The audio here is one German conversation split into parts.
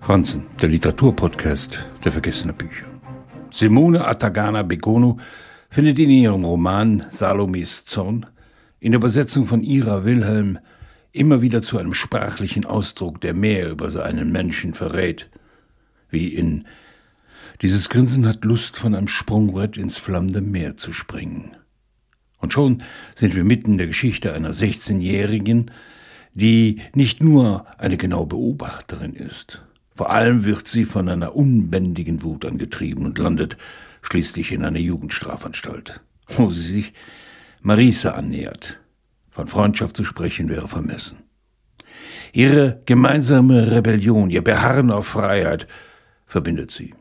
Franzen, der Literaturpodcast der vergessenen Bücher. Simone Atagana Begono findet in ihrem Roman Salomes Zorn in der Übersetzung von Ira Wilhelm immer wieder zu einem sprachlichen Ausdruck, der mehr über so einen Menschen verrät, wie in Dieses Grinsen hat Lust, von einem Sprungbrett ins flammende Meer zu springen. Und schon sind wir mitten in der Geschichte einer 16-Jährigen, die nicht nur eine genaue Beobachterin ist. Vor allem wird sie von einer unbändigen Wut angetrieben und landet schließlich in einer Jugendstrafanstalt, wo sie sich Marisa annähert. Von Freundschaft zu sprechen wäre vermessen. Ihre gemeinsame Rebellion, ihr Beharren auf Freiheit verbindet sie.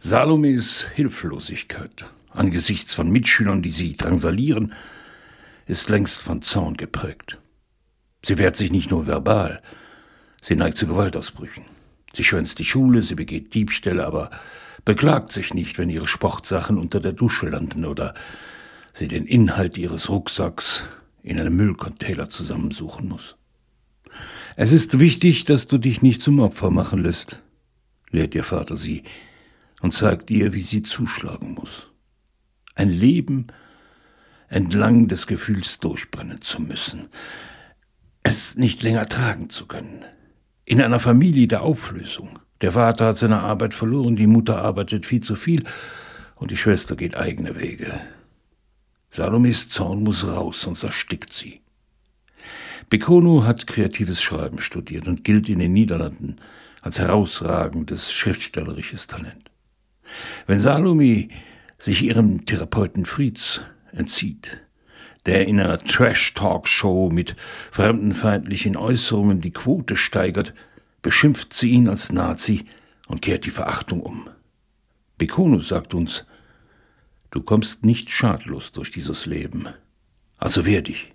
Salomes Hilflosigkeit angesichts von Mitschülern, die sie drangsalieren, ist längst von Zorn geprägt. Sie wehrt sich nicht nur verbal, sie neigt zu Gewaltausbrüchen. Sie schwänzt die Schule, sie begeht Diebstähle, aber beklagt sich nicht, wenn ihre Sportsachen unter der Dusche landen oder sie den Inhalt ihres Rucksacks in einem Müllcontainer zusammensuchen muss. Es ist wichtig, dass du dich nicht zum Opfer machen lässt, lehrt ihr Vater sie und zeigt ihr, wie sie zuschlagen muss. Ein Leben entlang des Gefühls durchbrennen zu müssen, es nicht länger tragen zu können. In einer Familie der Auflösung. Der Vater hat seine Arbeit verloren, die Mutter arbeitet viel zu viel und die Schwester geht eigene Wege. Salomes Zorn muss raus, sonst erstickt sie. Bekono hat kreatives Schreiben studiert und gilt in den Niederlanden als herausragendes schriftstellerisches Talent. Wenn Salome sich ihrem Therapeuten Fritz entzieht, der in einer Trash-Talk-Show mit fremdenfeindlichen Äußerungen die Quote steigert, beschimpft sie ihn als Nazi und kehrt die Verachtung um. Bekono sagt uns, du kommst nicht schadlos durch dieses Leben. Also wehr dich.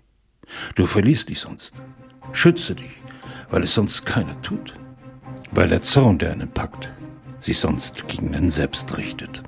Du verlierst dich sonst. Schütze dich, weil es sonst keiner tut. Weil der Zorn, der einen packt, sich sonst gegen einen selbst richtet.